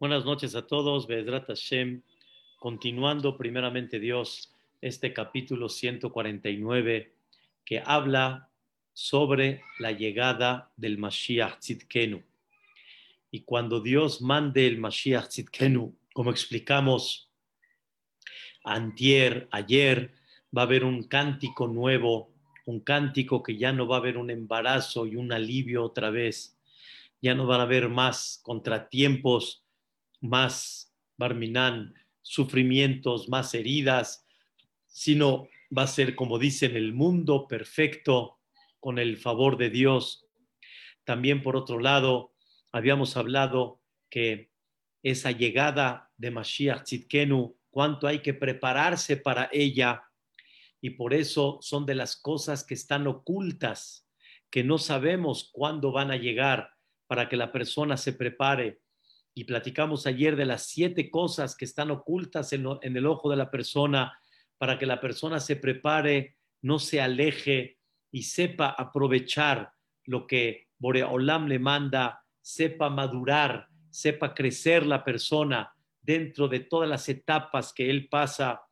Buenas noches a todos, Bedrat Hashem. Continuando primeramente Dios, este capítulo 149 que habla sobre la llegada del Mashiach Tzidkenu. Y cuando Dios mande el Mashiach Tzidkenu, como explicamos antier, ayer, va a haber un cántico nuevo, un cántico que ya no va a haber un embarazo y un alivio otra vez, ya no van a haber más contratiempos, más barminán, sufrimientos, más heridas, sino va a ser, como dicen, el mundo perfecto con el favor de Dios. También, por otro lado, habíamos hablado que esa llegada de Mashiach Tzidkenu, cuánto hay que prepararse para ella, y por eso son de las cosas que están ocultas, que no sabemos cuándo van a llegar para que la persona se prepare. Y platicamos ayer de las siete cosas que están ocultas en, el ojo de la persona para que la persona se prepare, no se aleje y sepa aprovechar lo que Boreolam le manda, sepa madurar, sepa crecer la persona dentro de todas las etapas que él pasa.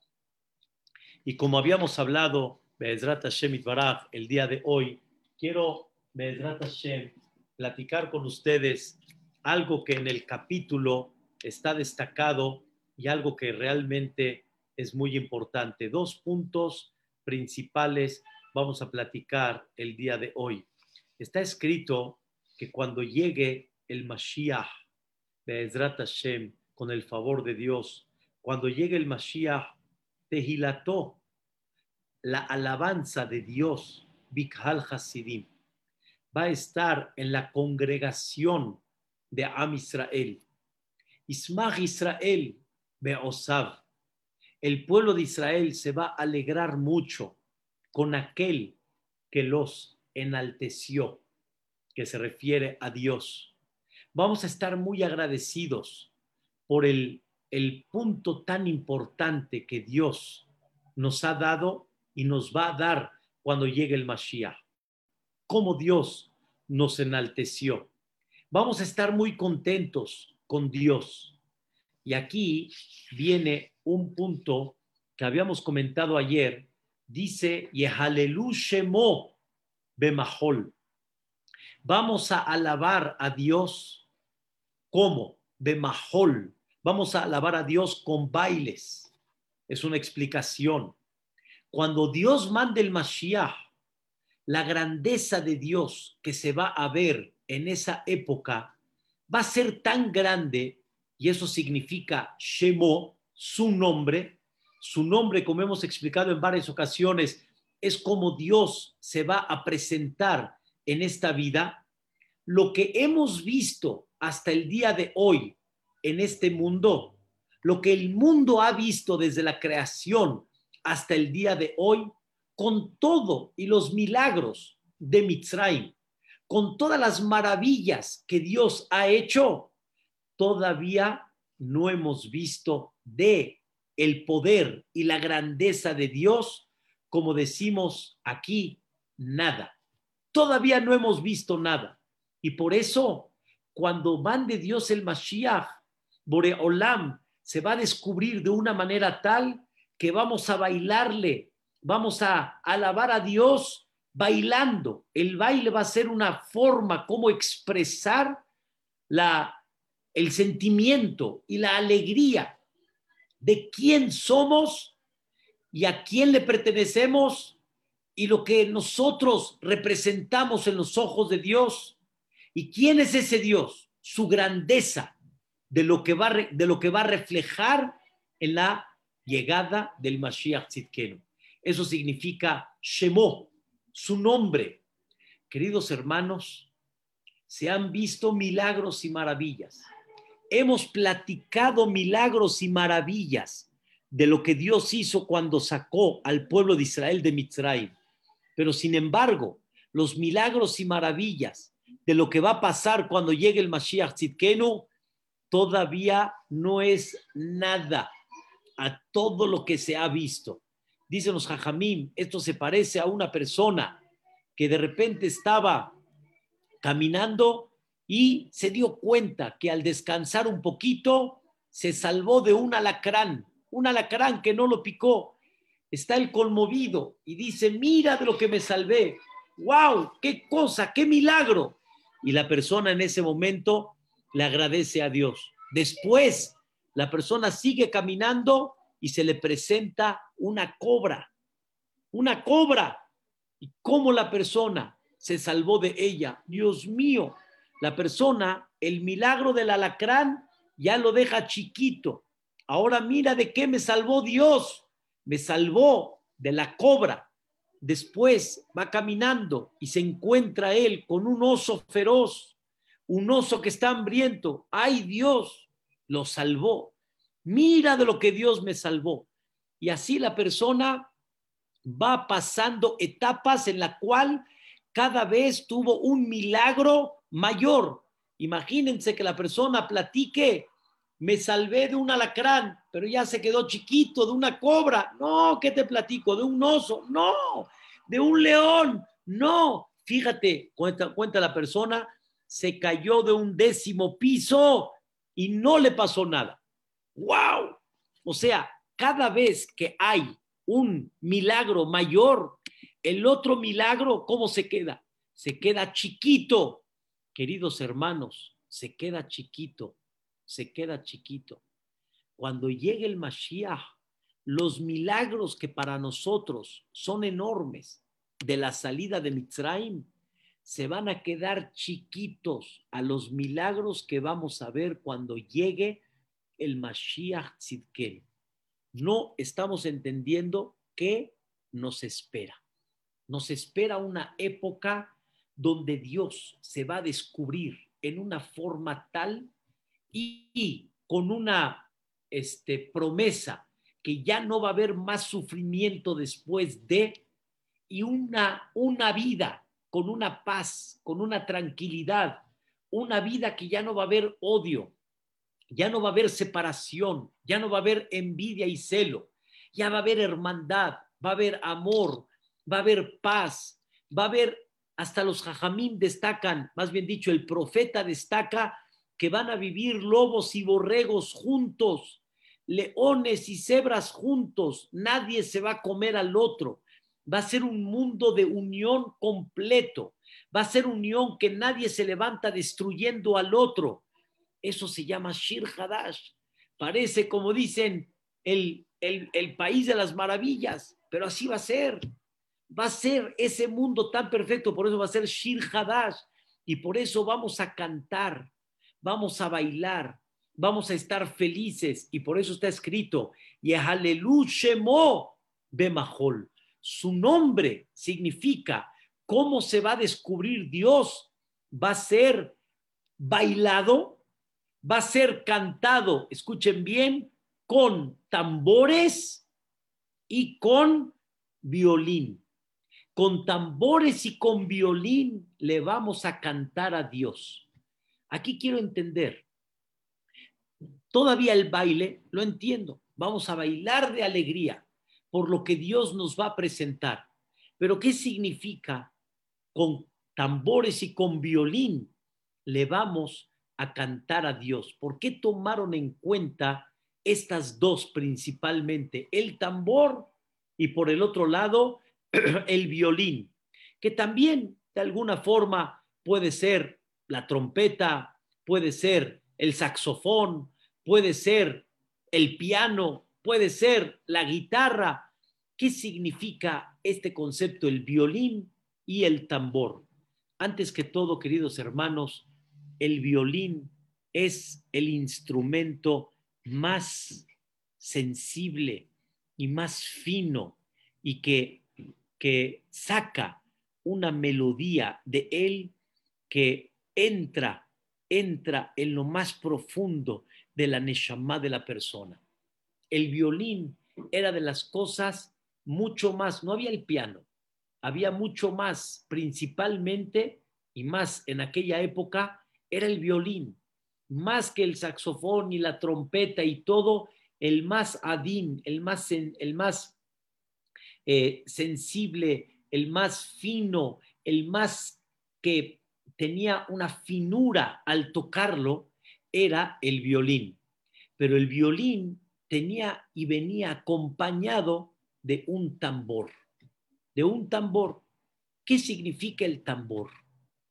Y como habíamos hablado, Be'ezrat Hashem Baraj, el día de hoy, quiero, Be'ezrat Hashem, platicar con ustedes algo que en el capítulo está destacado y algo que realmente es muy importante. Dos puntos principales vamos a platicar el día de hoy. Está escrito que cuando llegue el Mashiach, Be'ezrat Hashem, con el favor de Dios, cuando llegue el Mashiach, Tehilató, la alabanza de Dios, Bikhal Hasidim, va a estar en la congregación de Am Israel. Ismach Israel, Beosav, el pueblo de Israel se va a alegrar mucho con aquel que los enalteció, que se refiere a Dios. Vamos a estar muy agradecidos por el, el punto tan importante que Dios nos ha dado y nos va a dar cuando llegue el Mashiach. Cómo Dios nos enalteció. Vamos a estar muy contentos con Dios y aquí viene un punto que habíamos comentado ayer. Dice, Yehalelu Shemo Bemahol. Vamos a alabar a Dios como Bemahol. Vamos a alabar a Dios con bailes. Es una explicación. Cuando Dios mande el Mashiach, la grandeza de Dios que se va a ver en esa época va a ser tan grande y eso significa Shemo, su nombre. Su nombre, como hemos explicado en varias ocasiones, es como Dios se va a presentar en esta vida. Lo que hemos visto hasta el día de hoy en este mundo, lo que el mundo ha visto desde la creación hasta el día de hoy, con todo y los milagros de Mitzrayim, con todas las maravillas que Dios ha hecho, todavía no hemos visto de el poder y la grandeza de Dios, como decimos aquí, nada. Todavía no hemos visto nada. Y por eso, cuando mande Dios el Mashiach, Boreolam se va a descubrir de una manera tal que vamos a bailarle, vamos a alabar a Dios bailando. El baile va a ser una forma como expresar la el sentimiento y la alegría de quién somos y a quién le pertenecemos y lo que nosotros representamos en los ojos de Dios y quién es ese Dios, su grandeza de lo que va, de lo que va a reflejar en la llegada del Mashiach Tzidkenu. Eso significa Shemo, su nombre. Queridos hermanos, se han visto milagros y maravillas hemos platicado milagros y maravillas de lo que Dios hizo cuando sacó al pueblo de Israel de Mitzrayim. Pero sin embargo, los milagros y maravillas de lo que va a pasar cuando llegue el Mashiach Tzidkenu todavía no es nada a todo lo que se ha visto. Dicen los Jajamim, esto se parece a una persona que de repente estaba caminando y se dio cuenta que al descansar un poquito se salvó de un alacrán, un alacrán que no lo picó. Está el conmovido y dice, mira de lo que me salvé. ¡Wow! ¡Qué cosa! ¡Qué milagro! Y la persona en ese momento le agradece a Dios. Después, la persona sigue caminando y se le presenta una cobra. Una cobra. ¿Y cómo la persona se salvó de ella? Dios mío, la persona, el milagro del alacrán ya lo deja chiquito. Ahora mira de qué me salvó Dios. Me salvó de la cobra. Después va caminando y se encuentra él con un oso feroz, un oso que está hambriento. ¡Ay Dios! Lo salvó. Mira de lo que Dios me salvó. Y así la persona va pasando etapas en la cual cada vez tuvo un milagro mayor. Imagínense que la persona platique, me salvé de un alacrán, pero ya se quedó chiquito, de una cobra. No, ¿qué te platico? De un oso. No, de un león. No, fíjate, cuenta, cuenta la persona, se cayó de un décimo piso y no le pasó nada. ¡Wow! O sea, cada vez que hay un milagro mayor, el otro milagro, ¿cómo se queda? Se queda chiquito queridos hermanos, se queda chiquito, se queda chiquito. Cuando llegue el Mashiach, los milagros que para nosotros son enormes de la salida de Mitzrayim, se van a quedar chiquitos a los milagros que vamos a ver cuando llegue el Mashiach. No estamos entendiendo qué nos espera. Nos espera una época donde Dios se va a descubrir en una forma tal y, con una este, promesa que ya no va a haber más sufrimiento después de y una, una vida con una paz, con una tranquilidad, una vida que ya no va a haber odio, ya no va a haber separación, ya no va a haber envidia y celo, ya va a haber hermandad, va a haber amor, va a haber paz, va a haber hasta los jajamín destacan, más bien dicho, el profeta destaca que van a vivir lobos y borregos juntos, leones y cebras juntos, nadie se va a comer al otro, va a ser un mundo de unión completo, va a ser unión que nadie se levanta destruyendo al otro. Eso se llama Shir Hadash. Parece, como dicen, el, el, el país de las maravillas, pero así va a ser. Va a ser ese mundo tan perfecto, por eso va a ser Shir Hadash, y por eso vamos a cantar, vamos a bailar, vamos a estar felices, y por eso está escrito, Yehalelu Shemo Bemahol. Su nombre significa cómo se va a descubrir Dios, va a ser bailado, va a ser cantado, escuchen bien, con tambores y con violín con tambores y con violín le vamos a cantar a Dios. Aquí quiero entender, todavía el baile, lo entiendo, vamos a bailar de alegría por lo que Dios nos va a presentar. Pero ¿qué significa con tambores y con violín le vamos a cantar a Dios? ¿Por qué tomaron en cuenta estas dos principalmente? El tambor y por el otro lado el violín, que también de alguna forma puede ser la trompeta, puede ser el saxofón, puede ser el piano, puede ser la guitarra. ¿Qué significa este concepto, el violín y el tambor? Antes que todo, queridos hermanos, el violín es el instrumento más sensible y más fino y que que saca una melodía de él que entra, entra en lo más profundo de la neshama de la persona. El violín era de las cosas mucho más, no había el piano, había mucho más, principalmente y más en aquella época, era el violín, más que el saxofón y la trompeta y todo, el más adín, el más, el más eh, sensible, el más fino, el más que tenía una finura al tocarlo, era el violín. Pero el violín tenía y venía acompañado de un tambor, de un tambor. ¿Qué significa el tambor?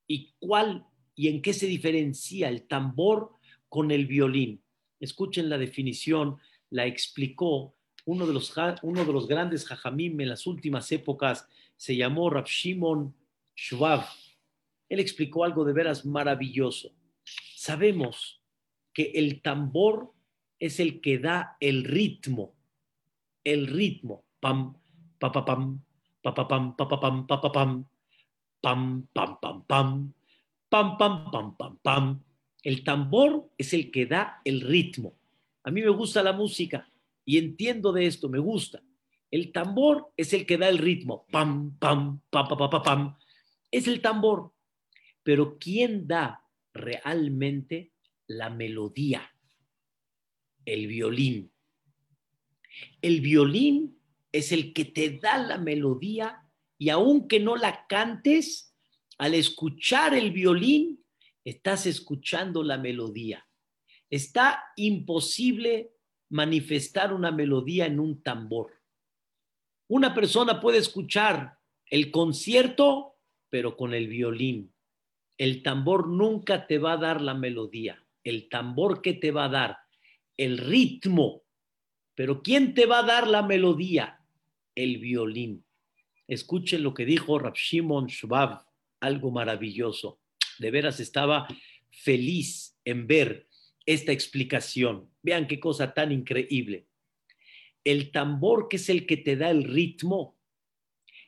¿Y cuál y en qué se diferencia el tambor con el violín? Escuchen la definición, la explicó uno de los, uno de los grandes jajamim en las últimas épocas, se llamó Rav Shimon Shvav. Él explicó algo de veras maravilloso. Sabemos que el tambor es el que da el ritmo, el ritmo, pam, pa pa pam, pa pa pam, pa pa pam, pa pa pam, pam, pam, pam, pam, pam, pam, pam, pam, pam. El tambor es el que da el ritmo. A mí me gusta la música y entiendo de esto, me gusta. El tambor es el que da el ritmo, pam, pam, pa, pa, pa, pa, pam. Es el tambor. Pero ¿quién da realmente la melodía? El violín. El violín es el que te da la melodía y aunque no la cantes, al escuchar el violín, estás escuchando la melodía. Está imposible manifestar una melodía en un tambor. Una persona puede escuchar el concierto, pero con el violín. El tambor nunca te va a dar la melodía. El tambor que te va a dar el ritmo. Pero ¿quién te va a dar la melodía? El violín. Escuchen lo que dijo Rab Shimon algo maravilloso. De veras estaba feliz en ver esta explicación. Vean qué cosa tan increíble. El tambor que es el que te da el ritmo,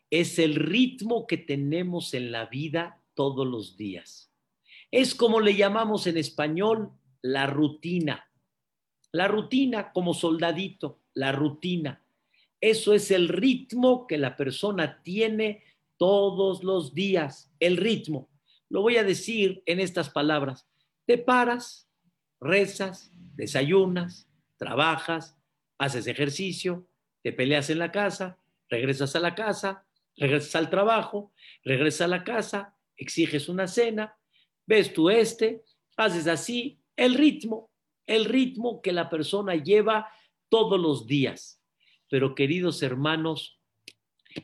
es el ritmo que tenemos en la vida todos los días. Es como le llamamos en español la rutina. La rutina como soldadito, la rutina. Eso es el ritmo que la persona tiene todos los días, el ritmo. Lo voy a decir en estas palabras. Te paras, rezas, desayunas, trabajas, haces ejercicio, te peleas en la casa, regresas a la casa, regresas al trabajo, regresas a la casa, exiges una cena, ves tú este, haces así, el ritmo, el ritmo que la persona lleva todos los días. Pero queridos hermanos,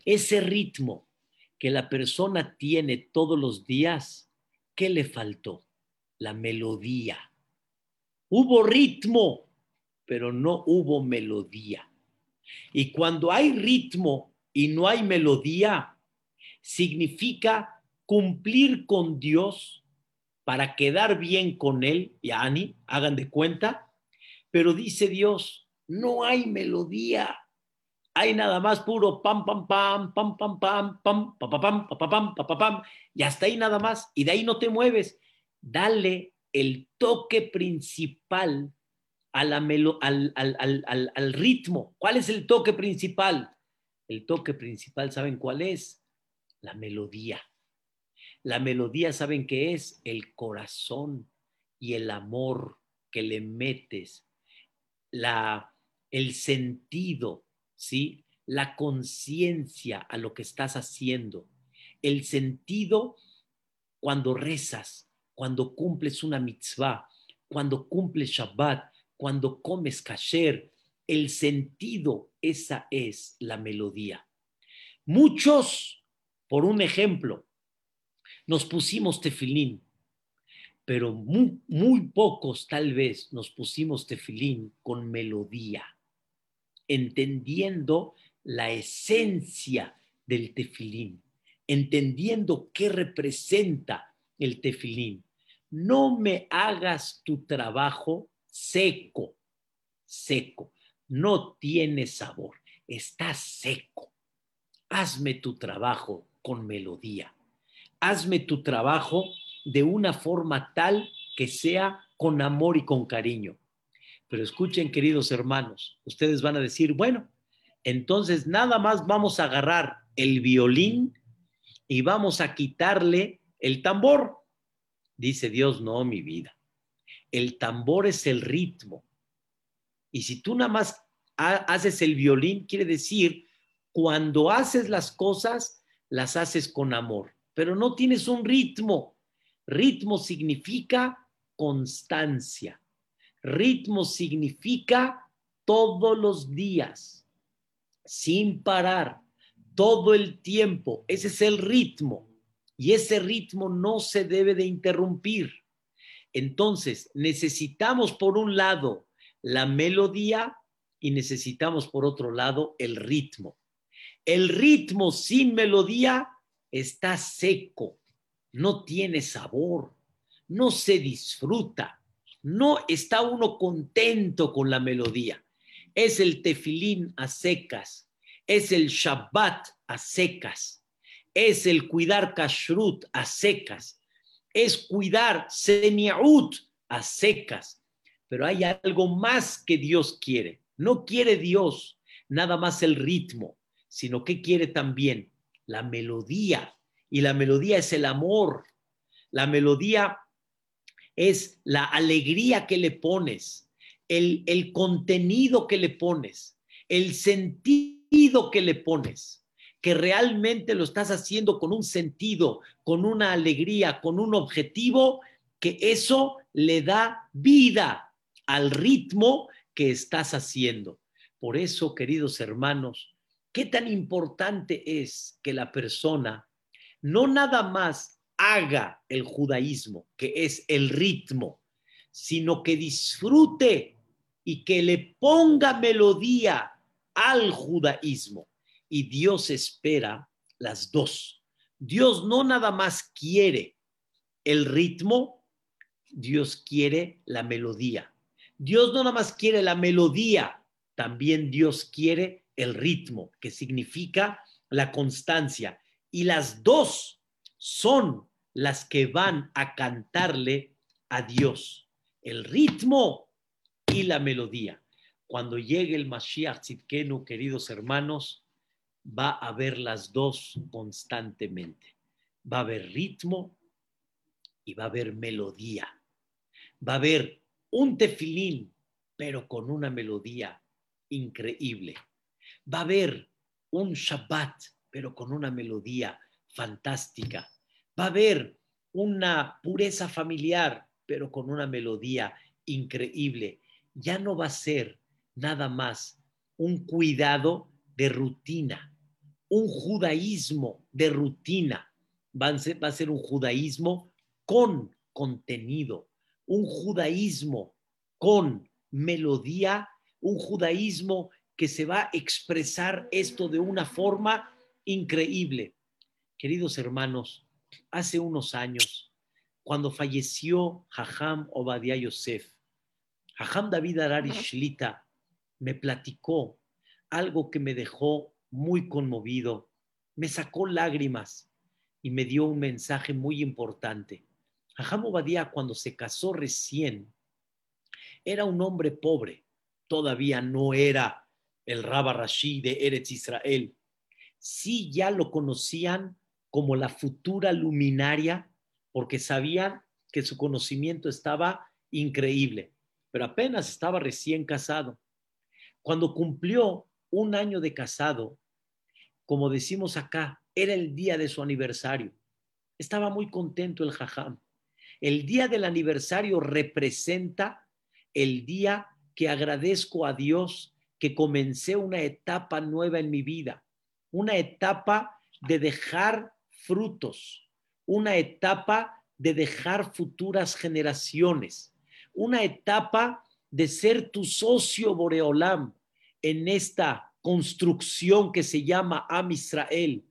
ese ritmo que la persona tiene todos los días, ¿qué le faltó? La melodía. Hubo ritmo, pero no hubo melodía. Y cuando hay ritmo y no hay melodía, significa cumplir con Dios para quedar bien con Él, y Ani, hagan de cuenta, pero dice Dios, no hay melodía, hay nada más puro pam, pam, pam, pam, pam, pam, pam, pam, pam, pam, pam, pam, pam, y hasta ahí nada más, y de ahí no te mueves. Dale el toque principal a la al, al, al, al ritmo. ¿Cuál es el toque principal? El toque principal, ¿saben cuál es? La melodía. La melodía, ¿saben qué es? El corazón y el amor que le metes, la, el sentido, ¿sí? La conciencia a lo que estás haciendo, el sentido cuando rezas, cuando cumples una mitzvah, cuando cumples Shabbat, cuando comes kasher, el sentido, esa es la melodía. Muchos, por un ejemplo, nos pusimos tefilín, pero muy, muy pocos tal vez nos pusimos tefilín con melodía, entendiendo la esencia del tefilín, entendiendo qué representa el tefilín. No me hagas tu trabajo seco, seco, no tiene sabor, está seco. Hazme tu trabajo con melodía hazme tu trabajo de una forma tal que sea con amor y con cariño. Pero escuchen, queridos hermanos, ustedes van a decir, bueno, entonces nada más vamos a agarrar el violín y vamos a quitarle el tambor. Dice Dios, no, mi vida. El tambor es el ritmo. Y si tú nada más haces el violín, quiere decir, cuando haces las cosas, las haces con amor pero no tienes un ritmo. Ritmo significa constancia. Ritmo significa todos los días, sin parar, todo el tiempo. Ese es el ritmo. Y ese ritmo no se debe de interrumpir. Entonces, necesitamos por un lado la melodía y necesitamos por otro lado el ritmo. El ritmo sin melodía está seco, no tiene sabor, no se disfruta, no está uno contento con la melodía. Es el tefilín a secas, es el Shabbat a secas, es el cuidar kashrut a secas, es cuidar seniaut a secas. Pero hay algo más que Dios quiere. No quiere Dios nada más el ritmo, sino que quiere también la melodía. Y la melodía es el amor. La melodía es la alegría que le pones, el, el contenido que le pones, el sentido que le pones que realmente lo estás haciendo con un sentido, con una alegría, con un objetivo, que eso le da vida al ritmo que estás haciendo. Por eso, queridos hermanos, qué tan importante es que la persona no nada más haga el judaísmo, que es el ritmo, sino que disfrute y que le ponga melodía al judaísmo y Dios espera las dos. Dios no nada más quiere el ritmo, Dios quiere la melodía. Dios no nada más quiere la melodía, también Dios quiere el ritmo, que significa la constancia. Y las dos son las que van a cantarle a Dios, el ritmo y la melodía. Cuando llegue el Mashiach Tzidkenu, queridos hermanos, va a haber las dos constantemente. Va a haber ritmo y va a haber melodía. Va a haber un tefilín, pero con una melodía increíble. Va a haber un Shabbat, pero con una melodía fantástica. Va a haber una pureza familiar, pero con una melodía increíble. Ya no va a ser nada más un cuidado de rutina, un judaísmo de rutina, va a, ser, va a ser un judaísmo con contenido, un judaísmo con melodía, un judaísmo que se va a expresar esto de una forma increíble. Queridos hermanos, hace unos años, cuando falleció Jajam Obadiah Yosef, Jajam David Arari Shlita me platicó algo que me dejó muy conmovido, me sacó lágrimas y me dio un mensaje muy importante. Ajam Obadiah, cuando se casó recién, era un hombre pobre, todavía no era el Rabba Rashi de Eretz Israel. Sí ya lo conocían como la futura luminaria, porque sabían que su conocimiento estaba increíble, pero apenas estaba recién casado. Cuando cumplió un año de casado, como decimos acá, era el día de su aniversario. Estaba muy contento el jajam. El día del aniversario representa el día que agradezco a Dios que comencé una etapa nueva en mi vida, una etapa de dejar frutos, una etapa de dejar futuras generaciones, una etapa de ser tu socio Boreolam en esta construcción que se llama Am Israel.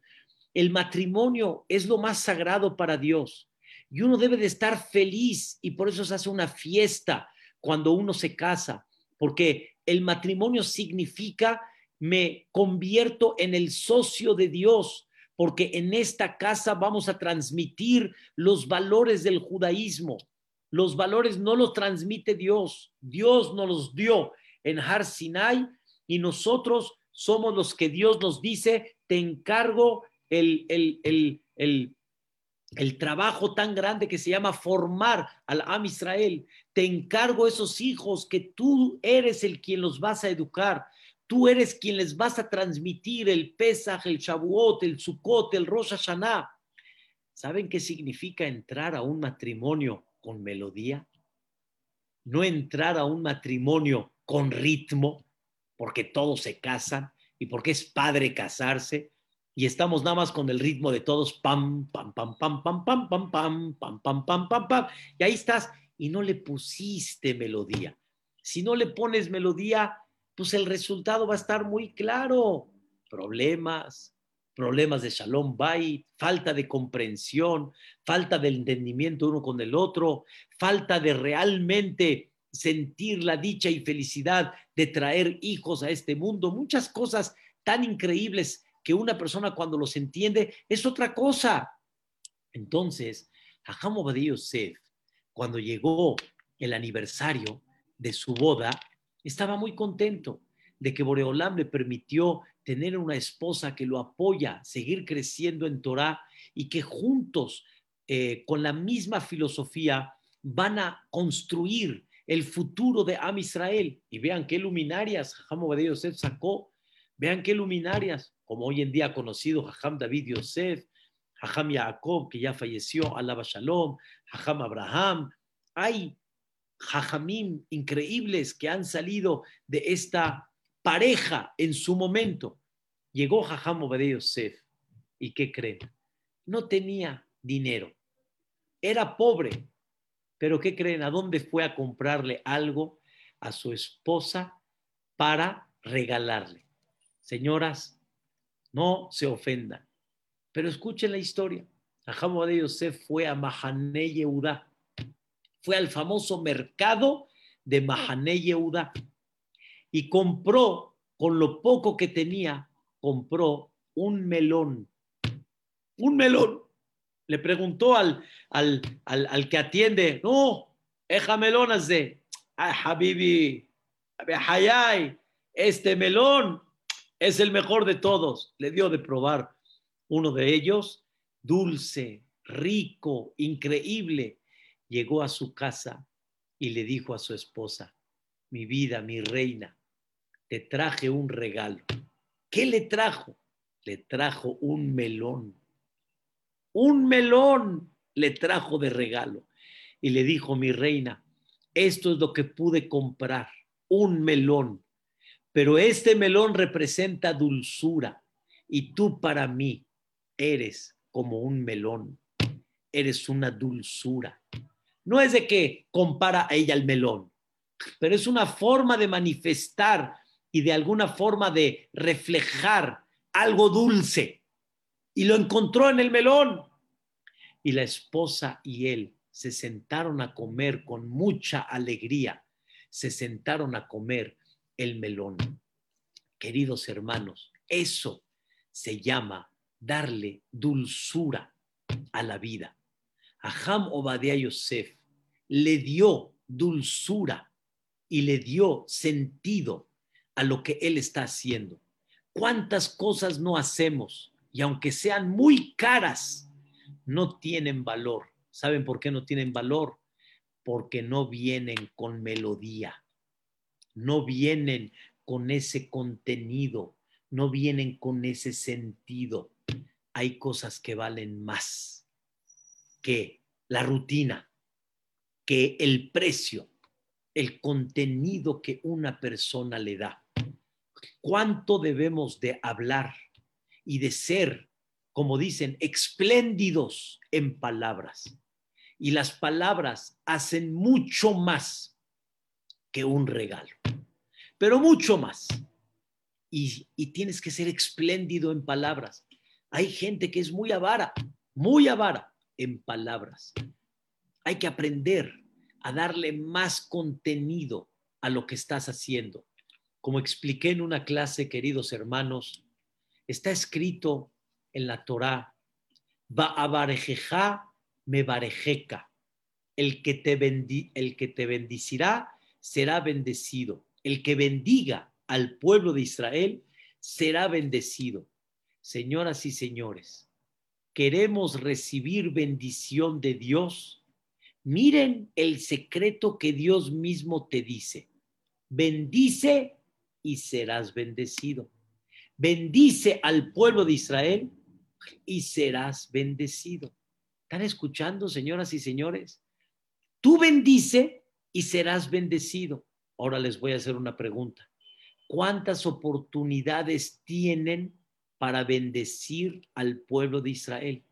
El matrimonio es lo más sagrado para Dios y uno debe de estar feliz y por eso se hace una fiesta cuando uno se casa, porque el matrimonio significa me convierto en el socio de Dios, porque en esta casa vamos a transmitir los valores del judaísmo. Los valores no los transmite Dios, Dios nos los dio en Har Sinai y nosotros somos los que Dios nos dice, te encargo el, el, trabajo tan grande que se llama formar al Am Israel. Te encargo esos hijos que tú eres el quien los vas a educar. Tú eres quien les vas a transmitir el Pesach, el Shavuot, el Sukkot, el Rosh Hashanah. ¿Saben qué significa entrar a un matrimonio con melodía? No entrar a un matrimonio con ritmo, porque todos se casan y porque es padre casarse y estamos nada más con el ritmo de todos pam pam pam pam pam pam pam pam pam pam pam pam pam y ahí estás y no le pusiste melodía. Si no le pones melodía, pues el resultado va a estar muy claro. Problemas, problemas de Shalom Bay, falta de comprensión, falta de entendimiento uno con el otro, falta de realmente sentir la dicha y felicidad de traer hijos a este mundo, muchas cosas tan increíbles que una persona cuando los entiende es otra cosa. Entonces, Hajam Obadiah Yosef, cuando llegó el aniversario de su boda, estaba muy contento de que Boreolam le permitió tener una esposa que lo apoya, seguir creciendo en Torah y que juntos, eh, con la misma filosofía, van a construir el futuro de Am Israel. Y vean qué luminarias Jajam Yosef sacó. Vean qué luminarias, como hoy en día conocido Jajam David Yosef, Jajam Jacob, que ya falleció, Alaba Shalom, Jajam Abraham. Hay Jajamim increíbles que han salido de esta pareja en su momento. Llegó Jajam Obadiah Yosef. ¿Y qué creen? No tenía dinero. Era pobre. Pero ¿qué creen? ¿A dónde fue a comprarle algo a su esposa para regalarle? Señoras, no se ofendan, pero escuchen la historia. Jajam de Yosef fue a Mahané Yehuda, fue al famoso mercado de Mahané Yehuda y compró, con lo poco que tenía, compró un melón. Un melón le preguntó al, al, al, que atiende, no, eja melonas de, ay, Habibi, Hayay, este melón es el mejor de todos. Le dio de probar uno de ellos, dulce, rico, increíble. Llegó a su casa y le dijo a su esposa, mi vida, mi reina, te traje un regalo. ¿Qué le trajo? Le trajo un melón un melón le trajo de regalo y le dijo, mi reina, esto es lo que pude comprar, un melón, pero este melón representa dulzura y tú para mí eres como un melón, eres una dulzura. No es de que compara a ella el melón, pero es una forma de manifestar y de alguna forma de reflejar algo dulce y lo encontró en el melón. Y la esposa y él se sentaron a comer con mucha alegría, se sentaron a comer el melón. Queridos hermanos, eso se llama darle dulzura a la vida. Aham Obadiah Yosef le dio dulzura y le dio sentido a lo que él está haciendo. ¿Cuántas cosas no hacemos? y aunque sean muy caras, no tienen valor. ¿Saben por qué no tienen valor? Porque no vienen con melodía, no vienen con ese contenido, no vienen con ese sentido. Hay cosas que valen más que la rutina, que el precio, el contenido que una persona le da. ¿Cuánto debemos de hablar? y de ser, como dicen, espléndidos en palabras. Y las palabras hacen mucho más que un regalo, pero mucho más. Y, tienes que ser espléndido en palabras. Hay gente que es muy avara, muy avara en palabras. Hay que aprender a darle más contenido a lo que estás haciendo. Como expliqué en una clase, queridos hermanos, Está escrito en la Torá, Ba'abarejeja me barejeca. El que, te el que te bendicirá será bendecido. El que bendiga al pueblo de Israel será bendecido. Señoras y señores, queremos recibir bendición de Dios. Miren el secreto que Dios mismo te dice. Bendice y serás bendecido bendice al pueblo de Israel y serás bendecido. ¿Están escuchando, señoras y señores? Tú bendice y serás bendecido. Ahora les voy a hacer una pregunta. ¿Cuántas oportunidades tienen para bendecir al pueblo de Israel?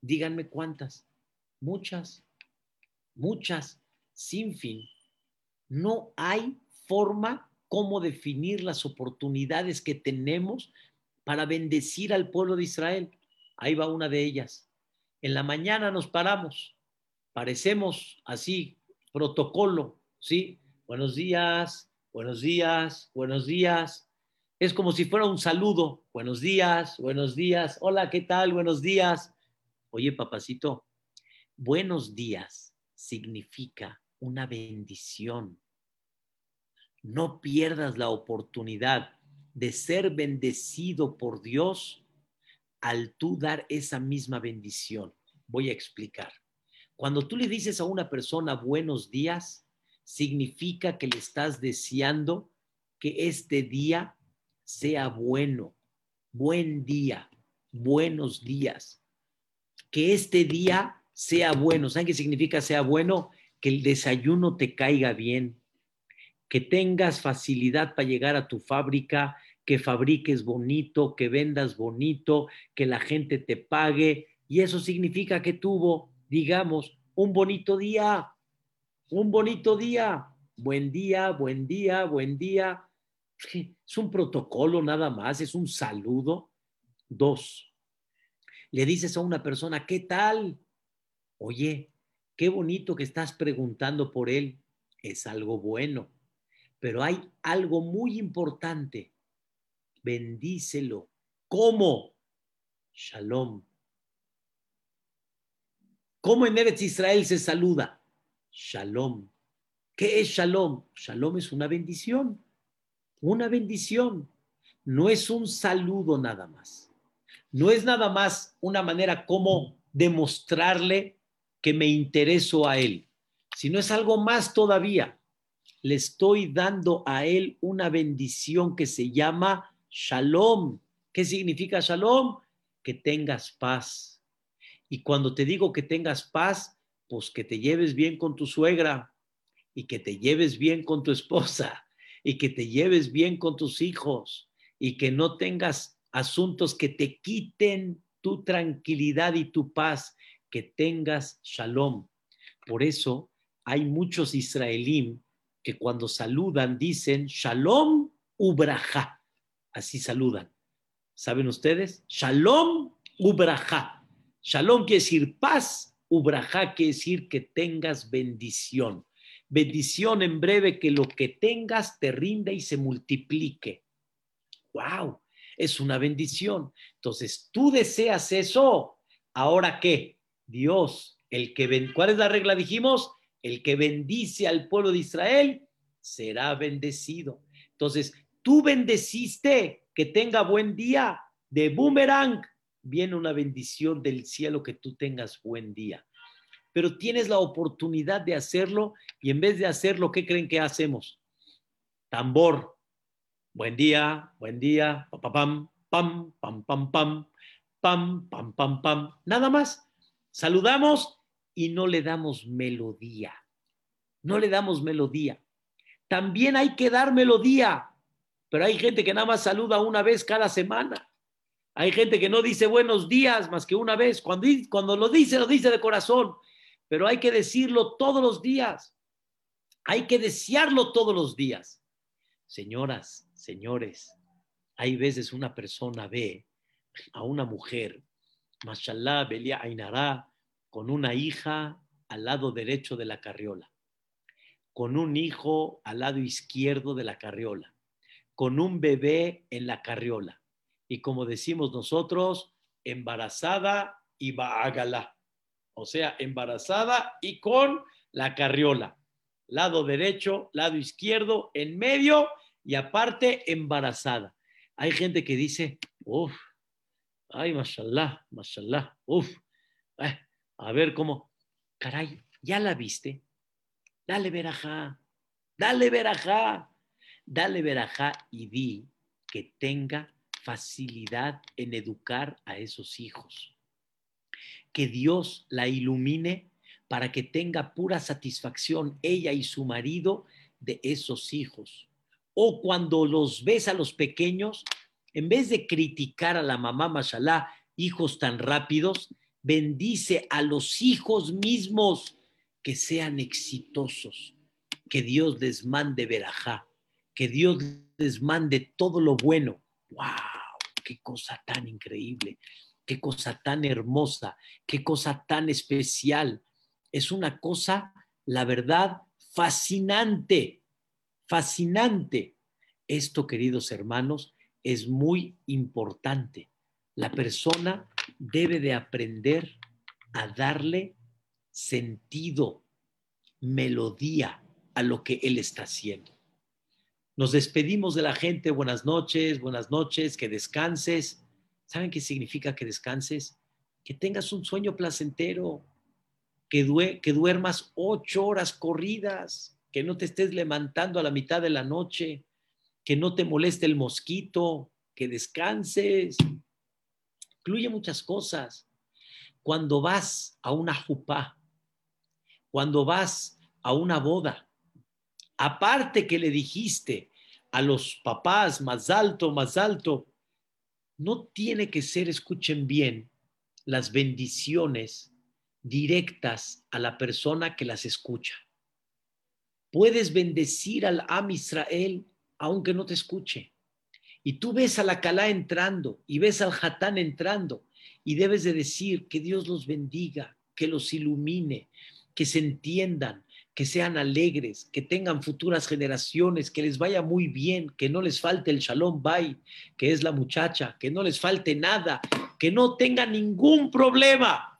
Díganme cuántas. Muchas, muchas, sin fin. No hay forma cómo definir las oportunidades que tenemos para bendecir al pueblo de Israel. Ahí va una de ellas. En la mañana nos paramos, parecemos así, protocolo, ¿sí? Buenos días, buenos días, buenos días. Es como si fuera un saludo. Buenos días, buenos días. Hola, ¿qué tal? Buenos días. Oye, papacito, buenos días significa una bendición. No pierdas la oportunidad de ser bendecido por Dios al tú dar esa misma bendición. Voy a explicar. Cuando tú le dices a una persona buenos días, significa que le estás deseando que este día sea bueno, buen día, buenos días. Que este día sea bueno. ¿Saben qué significa sea bueno? Que el desayuno te caiga bien, que tengas facilidad para llegar a tu fábrica, que fabriques bonito, que vendas bonito, que la gente te pague. Y eso significa que tuvo, digamos, un bonito día, un bonito día. Buen día, buen día, buen día. Es un protocolo nada más, es un saludo. Dos, le dices a una persona, ¿qué tal? Oye, qué bonito que estás preguntando por él. Es algo bueno. Pero hay algo muy importante. Bendícelo. ¿Cómo? Shalom. ¿Cómo en Eretz Israel se saluda? Shalom. ¿Qué es shalom? Shalom es una bendición. Una bendición. No es un saludo nada más. No es nada más una manera como demostrarle que me intereso a él, sino es algo más todavía le estoy dando a él una bendición que se llama shalom. ¿Qué significa shalom? Que tengas paz. Y cuando te digo que tengas paz, pues que te lleves bien con tu suegra y que te lleves bien con tu esposa y que te lleves bien con tus hijos y que no tengas asuntos que te quiten tu tranquilidad y tu paz, que tengas shalom. Por eso hay muchos israelíes que cuando saludan dicen Shalom Ubraja. Así saludan. ¿Saben ustedes? Shalom Ubraja. Shalom quiere decir paz, Ubraja quiere decir que tengas bendición. Bendición en breve, que lo que tengas te rinda y se multiplique. ¡Wow! Es una bendición. Entonces, tú deseas eso. ¿Ahora qué? Dios, el que ven. ¿Cuál es la regla? Dijimos, el que bendice al pueblo de Israel será bendecido. Entonces, tú bendeciste, que tenga buen día de boomerang. Viene una bendición del cielo que tú tengas buen día. Pero tienes la oportunidad de hacerlo y en vez de hacerlo, ¿qué creen que hacemos? Tambor. Buen día, buen día, pam, pam, pam, pam, pam, pam, pam, pam, pam. Nada más. Saludamos y no le damos melodía. No le damos melodía. También hay que dar melodía, pero hay gente que nada más saluda una vez cada semana. Hay gente que no dice buenos días más que una vez. Cuando, cuando lo dice, lo dice de corazón, pero hay que decirlo todos los días. Hay que desearlo todos los días. Señoras, señores, hay veces una persona ve a una mujer, mashallah, Belia Ainara, con una hija al lado derecho de la carriola, con un hijo al lado izquierdo de la carriola, con un bebé en la carriola. Y como decimos nosotros, embarazada y baagala. O sea, embarazada y con la carriola. Lado derecho, lado izquierdo, en medio y aparte embarazada. Hay gente que dice, uff, ay, mashallah, mashallah, uff, eh, a ver cómo, caray, ¿ya la viste? Dale verajá, dale verajá, dale verajá y di que tenga facilidad en educar a esos hijos. Que Dios la ilumine para que tenga pura satisfacción ella y su marido de esos hijos. O cuando los ves a los pequeños, en vez de criticar a la mamá, mashallah, hijos tan rápidos, bendice a los hijos mismos que sean exitosos, que Dios les mande verajá, que Dios les mande todo lo bueno. ¡Wow! ¡Qué cosa tan increíble! ¡Qué cosa tan hermosa! ¡Qué cosa tan especial! Es una cosa, la verdad, fascinante, fascinante. Esto, queridos hermanos, es muy importante. La persona debe de aprender a darle sentido, melodía a lo que él está haciendo. Nos despedimos de la gente, buenas noches, buenas noches, que descanses. ¿Saben qué significa que descanses? Que tengas un sueño placentero, que, que duermas ocho horas corridas, que no te estés levantando a la mitad de la noche, que no te moleste el mosquito, que descanses. Incluye muchas cosas. Cuando vas a una jupá, cuando vas a una boda, aparte que le dijiste a los papás más alto, más alto, no tiene que ser, escuchen bien, las bendiciones directas a la persona que las escucha. Puedes bendecir al Am Israel aunque no te escuche. Y tú ves a la entrando y ves al Hatán entrando y debes de decir que Dios los bendiga, que los ilumine, que se entiendan, que sean alegres, que tengan futuras generaciones, que les vaya muy bien, que no les falte el Shalom Bay, que es la muchacha, que no les falte nada, que no tengan ningún problema.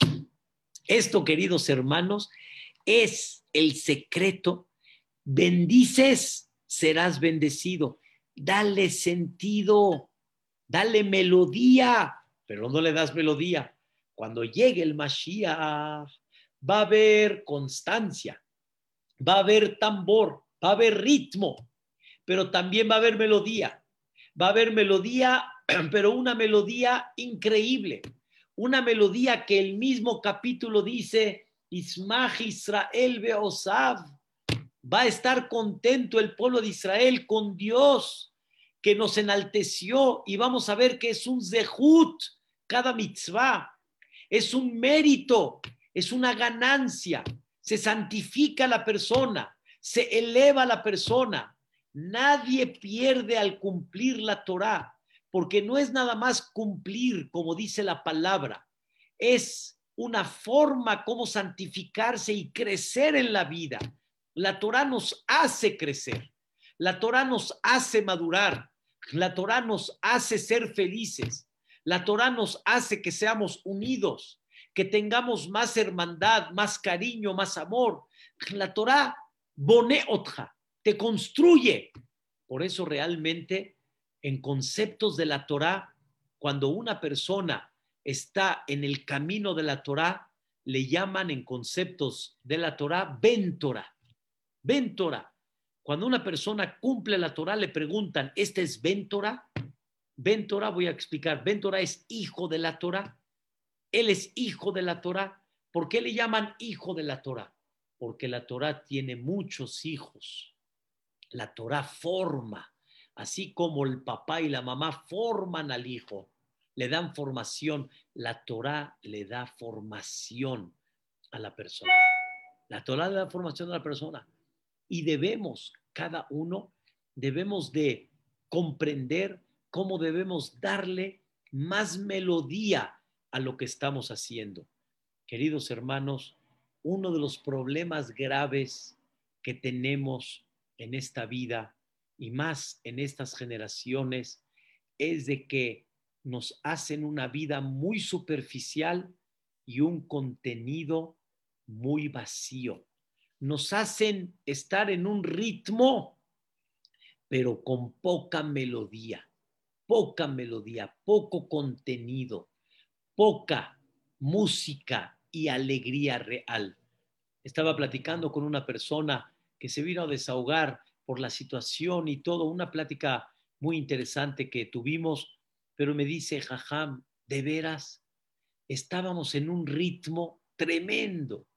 Esto, queridos hermanos, es el secreto. Bendices, serás bendecido. Dale sentido, dale melodía, pero no le das melodía. Cuando llegue el Mashiach, va a haber constancia, va a haber tambor, va a haber ritmo, pero también va a haber melodía. Va a haber melodía, pero una melodía increíble. Una melodía que el mismo capítulo dice, Ismach Israel Beosav. Va a estar contento el pueblo de Israel con Dios, que nos enalteció y vamos a ver que es un zehut cada mitzvah. Es un mérito, es una ganancia se santifica la persona, se eleva la persona. Nadie pierde al cumplir la Torah, porque no es nada más cumplir, como dice la palabra, es una forma como santificarse y crecer en la vida. La Torah nos hace crecer, la Torah nos hace madurar, la Torah nos hace ser felices, la Torah nos hace que seamos unidos, que tengamos más hermandad, más cariño, más amor. La Torah bone otra, te construye. Por eso realmente en conceptos de la Torah, cuando una persona está en el camino de la Torah, le llaman en conceptos de la Torah Ventora. Ventora. Cuando una persona cumple la Torah, le preguntan, ¿este es Ventora? Ventora, voy a explicar, Ventora es hijo de la Torah. Él es hijo de la Torah. ¿Por qué le llaman hijo de la Torah? Porque la Torah tiene muchos hijos. La Torah forma, así como el papá y la mamá forman al hijo, le dan formación. La Torah le da formación a la persona. La Torah le da formación a la persona. Y debemos, cada uno, debemos de comprender cómo debemos darle más melodía a lo que estamos haciendo. Queridos hermanos, uno de los problemas graves que tenemos en esta vida y más en estas generaciones es de que nos hacen una vida muy superficial y un contenido muy vacío. Nos hacen estar en un ritmo, pero con poca melodía, poca melodía, poco contenido poca música y alegría real. Estaba platicando con una persona que se vino a desahogar por la situación y todo, una plática muy interesante que tuvimos, pero me dice, Jajam, ¿de veras? estábamos en un ritmo tremendo,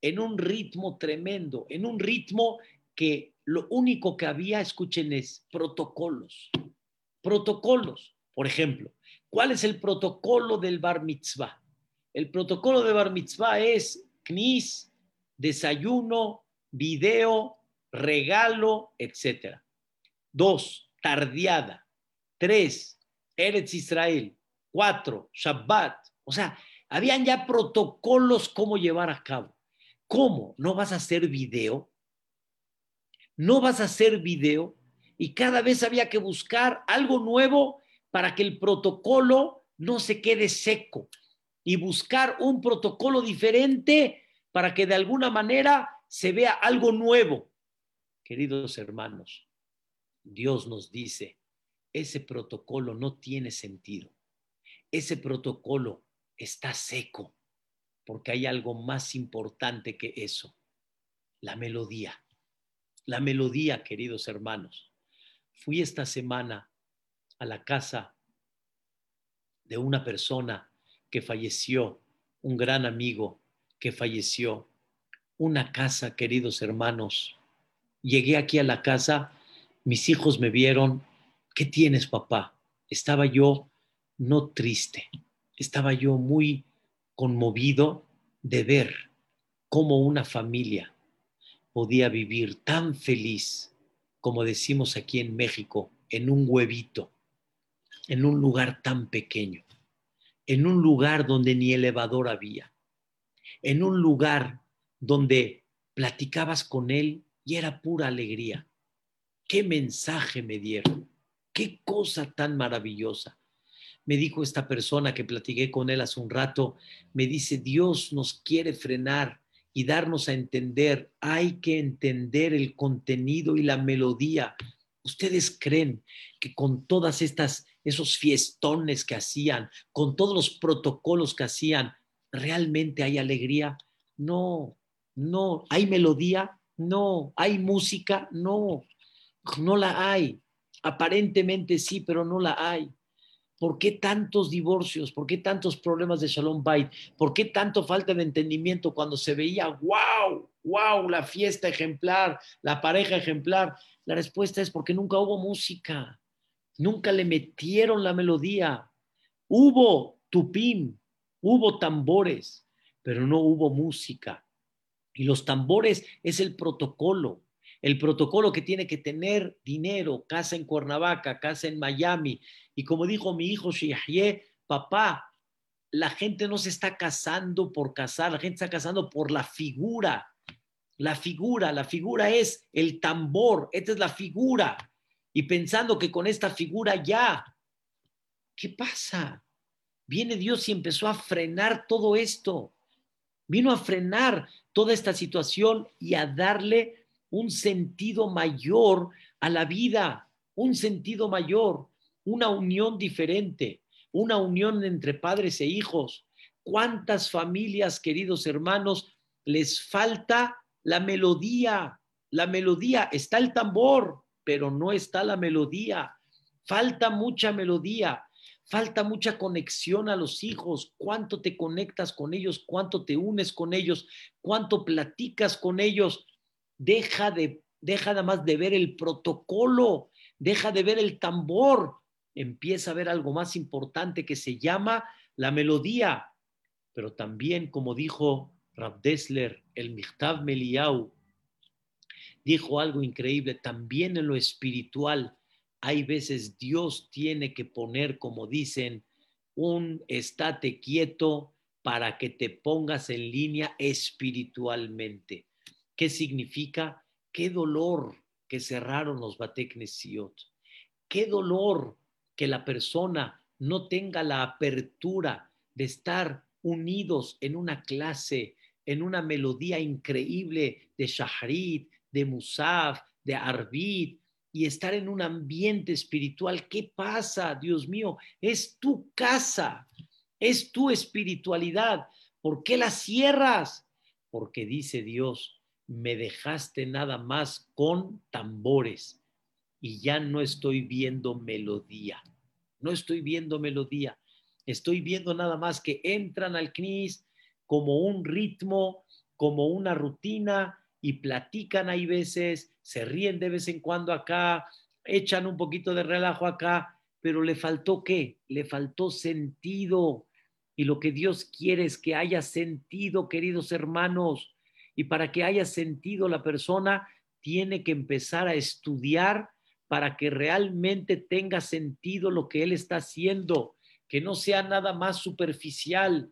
en un ritmo tremendo, en un ritmo que lo único que había, escuchen, es protocolos. Protocolos. Por ejemplo, ¿cuál es el protocolo del bar mitzvah? El protocolo de bar mitzvah es knis, desayuno, video, regalo, etc. Dos, tardiada. Tres, Eretz Israel. Cuatro, Shabbat. O sea, habían ya protocolos cómo llevar a cabo. ¿Cómo? ¿No vas a hacer video? ¿No vas a hacer video? Y cada vez había que buscar algo nuevo para que el protocolo no se quede seco y buscar un protocolo diferente para que de alguna manera se vea algo nuevo. Queridos hermanos, Dios nos dice, ese protocolo no tiene sentido. Ese protocolo está seco, porque hay algo más importante que eso, la melodía. La melodía, queridos hermanos. Fui esta semana a la casa de una persona que falleció, un gran amigo que falleció, una casa, queridos hermanos. Llegué aquí a la casa, mis hijos me vieron, ¿qué tienes, papá? Estaba yo no triste, estaba yo muy conmovido de ver cómo una familia podía vivir tan feliz, como decimos aquí en México, en un huevito, en un lugar tan pequeño, en un lugar donde ni elevador había, en un lugar donde platicabas con él y era pura alegría. ¿Qué mensaje me dieron? ¿Qué cosa tan maravillosa? me dijo esta persona que platiqué con él hace un rato, me dice, Dios nos quiere frenar y darnos a entender, hay que entender el contenido y la melodía. ¿Ustedes creen que con todas estas esos fiestones que hacían, con todos los protocolos que hacían, realmente hay alegría? No, no, hay melodía, no, hay música, no, no la hay. Aparentemente sí, pero no la hay. ¿Por qué tantos divorcios? ¿Por qué tantos problemas de Shalom Bait? ¿Por qué tanto falta de entendimiento cuando se veía, wow, wow, la fiesta ejemplar, la pareja ejemplar? La respuesta es porque nunca hubo música, nunca le metieron la melodía. Hubo tupim, hubo tambores, pero no hubo música. Y los tambores es el protocolo el protocolo que tiene que tener dinero, casa en Cuernavaca, casa en Miami. Y como dijo mi hijo Shihye, papá, la gente no se está casando por casar, la gente está casando por la figura. La figura, la figura es el tambor, esta es la figura. Y pensando que con esta figura ya, ¿qué pasa? Viene Dios y empezó a frenar todo esto. Vino a frenar toda esta situación y a darle un sentido mayor a la vida, un sentido mayor, una unión diferente, una unión entre padres e hijos. ¿Cuántas familias, queridos hermanos, les falta la melodía? La melodía, está el tambor, pero no está la melodía. Falta mucha melodía, falta mucha conexión a los hijos. ¿Cuánto te conectas con ellos? ¿Cuánto te unes con ellos? ¿Cuánto platicas con ellos? deja de, deja nada más de ver el protocolo, deja de ver el tambor, empieza a ver algo más importante que se llama la melodía. Pero también, como dijo Rav Dessler, el Michtav Meliau, dijo algo increíble, también en lo espiritual hay veces Dios tiene que poner, como dicen, un estate quieto para que te pongas en línea espiritualmente. ¿Qué significa? Qué dolor que cerraron los Bateknesiot. Qué dolor que la persona no tenga la apertura de estar unidos en una clase, en una melodía increíble de Shahrit, de Musaf, de Arbit, y estar en un ambiente espiritual. ¿Qué pasa, Dios mío? Es tu casa, es tu espiritualidad. ¿Por qué la cierras? Porque dice Dios, me dejaste nada más con tambores y ya no estoy viendo melodía. No estoy viendo melodía. Estoy viendo nada más que entran al CNIS como un ritmo, como una rutina y platican hay veces, se ríen de vez en cuando acá, echan un poquito de relajo acá, pero le faltó qué? Le faltó sentido. Y lo que Dios quiere es que haya sentido, queridos hermanos. Y para que haya sentido la persona, tiene que empezar a estudiar para que realmente tenga sentido lo que él está haciendo, que no sea nada más superficial.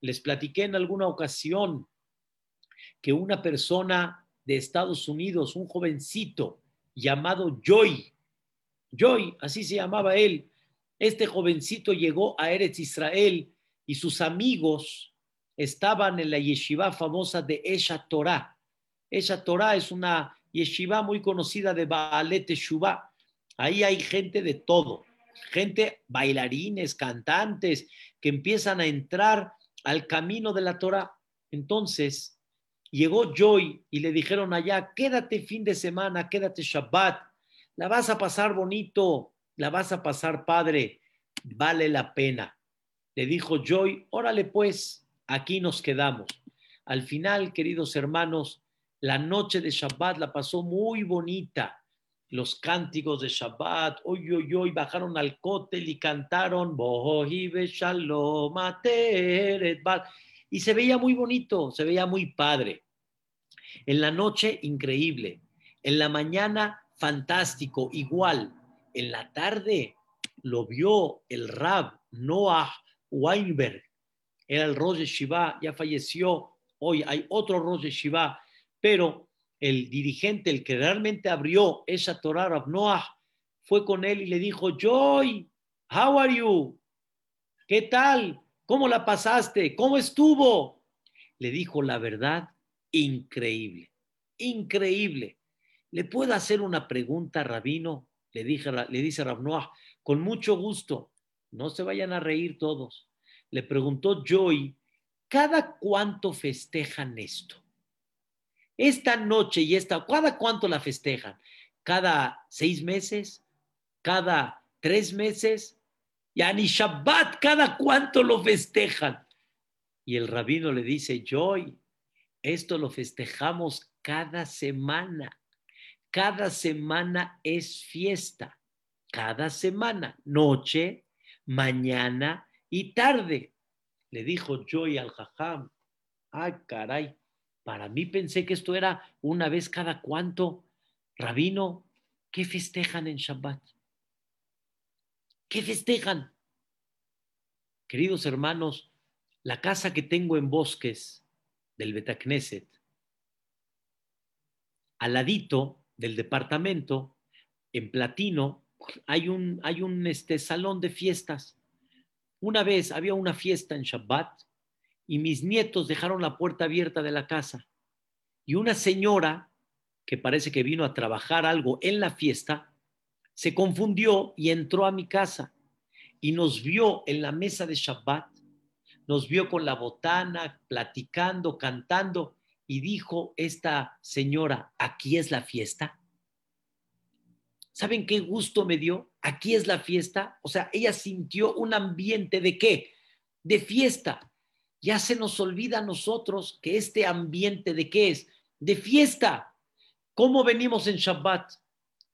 Les platiqué en alguna ocasión que una persona de Estados Unidos, un jovencito llamado Joy, Joy, así se llamaba él, este jovencito llegó a Eretz Israel y sus amigos estaban en la yeshiva famosa de Esha Torah. Esha Torah es una yeshiva muy conocida de Baalet Shubá. Ahí hay gente de todo, gente, bailarines, cantantes, que empiezan a entrar al camino de la Torah. Entonces, llegó Joy y le dijeron allá, quédate fin de semana, quédate Shabbat, la vas a pasar bonito, la vas a pasar padre, vale la pena. Le dijo Joy, órale pues, aquí nos quedamos. Al final, queridos hermanos, la noche de Shabbat la pasó muy bonita. Los cánticos de Shabbat, hoy, hoy, hoy, bajaron al cótel y cantaron, y se veía muy bonito, se veía muy padre. En la noche, increíble. En la mañana, fantástico, igual. En la tarde, lo vio el Rab Noah Weinberg, era el Rosh Shiva, ya falleció. Hoy hay otro Rosh Shiva, pero el dirigente, el que realmente abrió esa Torah Rab Noah, fue con él y le dijo: Joy, how are you? ¿Qué tal? ¿Cómo la pasaste? ¿Cómo estuvo? Le dijo la verdad, increíble, increíble. ¿Le puedo hacer una pregunta, Rabino? Le, dije, le dice Rab Noah, con mucho gusto. No se vayan a reír todos. Le preguntó Joy, ¿cada cuánto festejan esto? Esta noche y esta, ¿cada cuánto la festejan? ¿Cada seis meses? ¿Cada tres meses? Y ni Shabbat, ¿cada cuánto lo festejan? Y el rabino le dice, Joy, esto lo festejamos cada semana. Cada semana es fiesta cada semana, noche, mañana y tarde. Le dijo Joy al Jajam, ay caray, para mí pensé que esto era una vez cada cuánto. Rabino, ¿qué festejan en Shabbat? ¿Qué festejan? Queridos hermanos, la casa que tengo en Bosques del Betacneset, al ladito del departamento, en Platino, hay un, hay un este, salón de fiestas. Una vez había una fiesta en Shabbat y mis nietos dejaron la puerta abierta de la casa. Y una señora, que parece que vino a trabajar algo en la fiesta, se confundió y entró a mi casa y nos vio en la mesa de Shabbat, nos vio con la botana, platicando, cantando, y dijo esta señora, ¿aquí es la fiesta? ¿Saben qué gusto me dio? Aquí es la fiesta. O sea, ella sintió un ambiente de qué? De fiesta. Ya se nos olvida a nosotros que este ambiente de qué es? De fiesta. ¿Cómo venimos en Shabbat?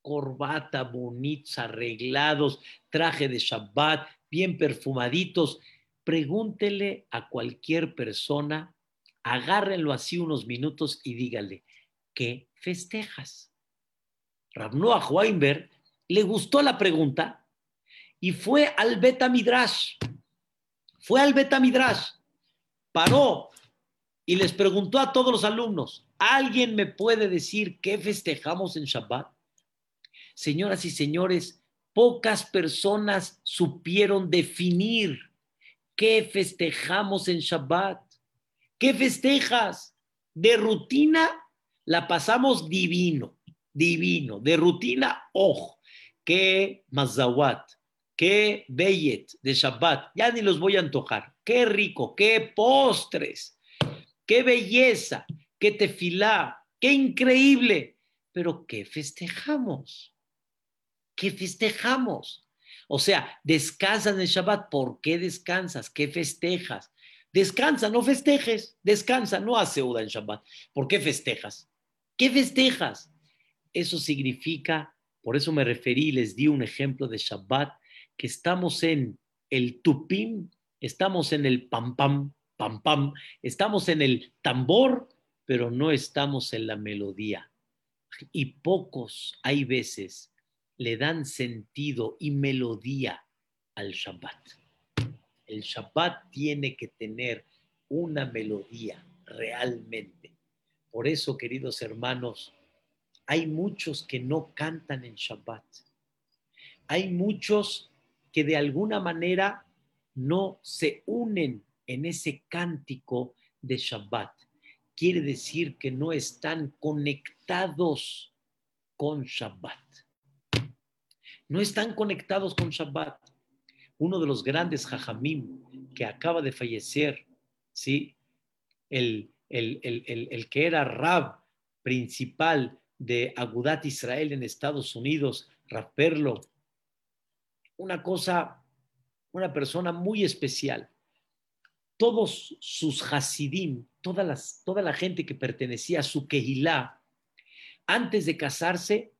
Corbata, bonitos, arreglados, traje de Shabbat, bien perfumaditos. Pregúntele a cualquier persona, agárrenlo así unos minutos y dígale, ¿qué festejas? Rabnoah Weinberg le gustó la pregunta y fue al Beta Midrash. Fue al Beta Midrash, paró y les preguntó a todos los alumnos: ¿Alguien me puede decir qué festejamos en Shabbat? Señoras y señores, pocas personas supieron definir qué festejamos en Shabbat. ¿Qué festejas? De rutina la pasamos divino divino, de rutina, ojo, qué mazawat, qué bellet de Shabbat, ya ni los voy a antojar, qué rico, qué postres, qué belleza, qué tefilá, qué increíble, pero ¿qué festejamos? ¿Qué festejamos? O sea, descansas en Shabbat. ¿Por qué descansas? ¿Qué festejas? Descansa, no festejes. Descansa, no hace Uda en Shabbat. ¿Por qué festejas? ¿Qué festejas? Eso significa, por eso me referí, les di un ejemplo de Shabbat, que estamos en el tupim, estamos en el pam pam, pam pam, estamos en el tambor, pero no estamos en la melodía. Y pocos hay veces le dan sentido y melodía al Shabbat. El Shabbat tiene que tener una melodía realmente. Por eso, queridos hermanos, hay muchos que no cantan en Shabbat. Hay muchos que de alguna manera no se unen en ese cántico de Shabbat. Quiere decir que no están conectados con Shabbat. No están conectados con Shabbat. Uno de los grandes Jajamim que acaba de fallecer, ¿sí? el, el, el, el que era Rab principal de Agudat Israel en Estados Unidos, Perlo, una cosa, una persona muy especial. Todos sus Hasidim, toda, las, toda la gente que pertenecía a su Kehilá, antes de casarse,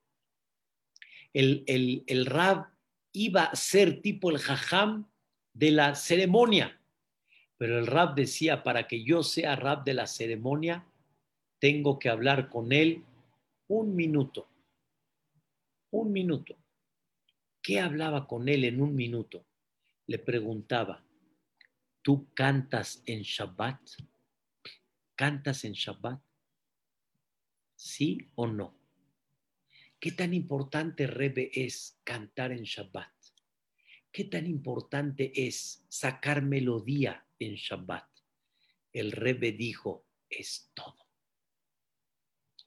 el, el, el Rab iba a ser tipo el Jajam de la ceremonia. Pero el Rab decía, para que yo sea Rab de la ceremonia, tengo que hablar con él un minuto. Un minuto. ¿Qué hablaba con él en un minuto? Le preguntaba, ¿tú cantas en Shabbat? ¿Cantas en Shabbat? ¿Sí o no? ¿Qué tan importante, Rebe, es cantar en Shabbat? ¿Qué tan importante es sacar melodía en Shabbat? El Rebe dijo, es todo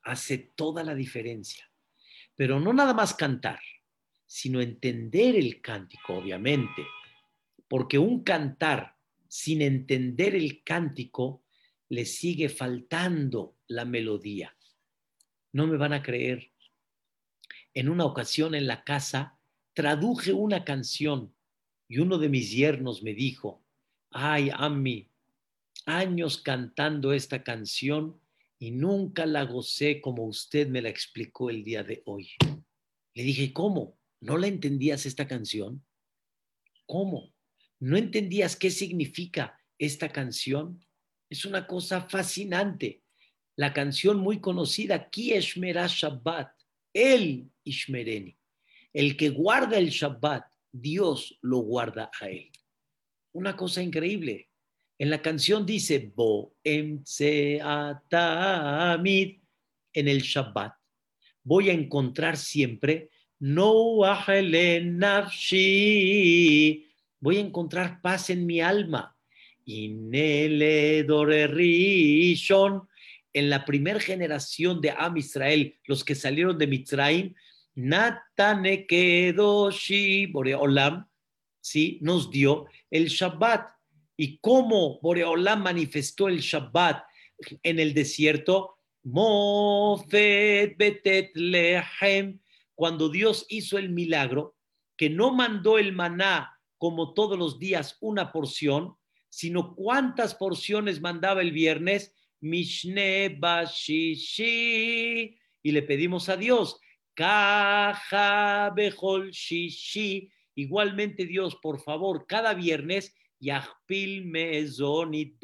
hace toda la diferencia. Pero no nada más cantar, sino entender el cántico, obviamente, porque un cantar sin entender el cántico le sigue faltando la melodía. No me van a creer. En una ocasión en la casa traduje una canción y uno de mis yernos me dijo, ay, Ami, años cantando esta canción y nunca la gocé como usted me la explicó el día de hoy. Le dije, ¿cómo? ¿No la entendías esta canción? ¿Cómo? ¿No entendías qué significa esta canción? Es una cosa fascinante. La canción muy conocida, Ki Eshmerah Shabbat, el Ishmereni. El que guarda el Shabbat, Dios lo guarda a él. Una cosa increíble. En la canción dice, Bo en el Shabbat. Voy a encontrar siempre, no. Voy a encontrar paz en mi alma. Rishon, en la primera generación de Am Israel, los que salieron de Mitzrayim, Natanekedoshi Boreolam, ¿sí? nos dio el Shabbat y cómo Boreolam manifestó el Shabbat en el desierto. Mofet betet lehem, cuando Dios hizo el milagro, que no mandó el maná como todos los días una porción, sino cuántas porciones mandaba el viernes, Mishne Bashishi, y le pedimos a Dios, Kaja Shishi, igualmente Dios, por favor, cada viernes Yahpil Mezon y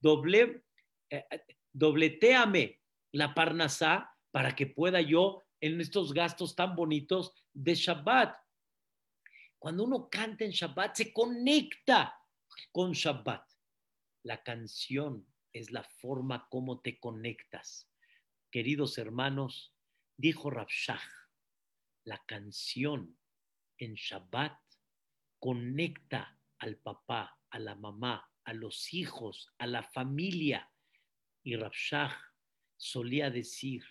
doble, eh, dobleteame la parnasá para que pueda yo en estos gastos tan bonitos de Shabbat. Cuando uno canta en Shabbat, se conecta con Shabbat. La canción es la forma como te conectas. Queridos hermanos, dijo Rabshah, la canción en Shabbat conecta al papá, a la mamá, a los hijos, a la familia. Y Rabshah solía decir,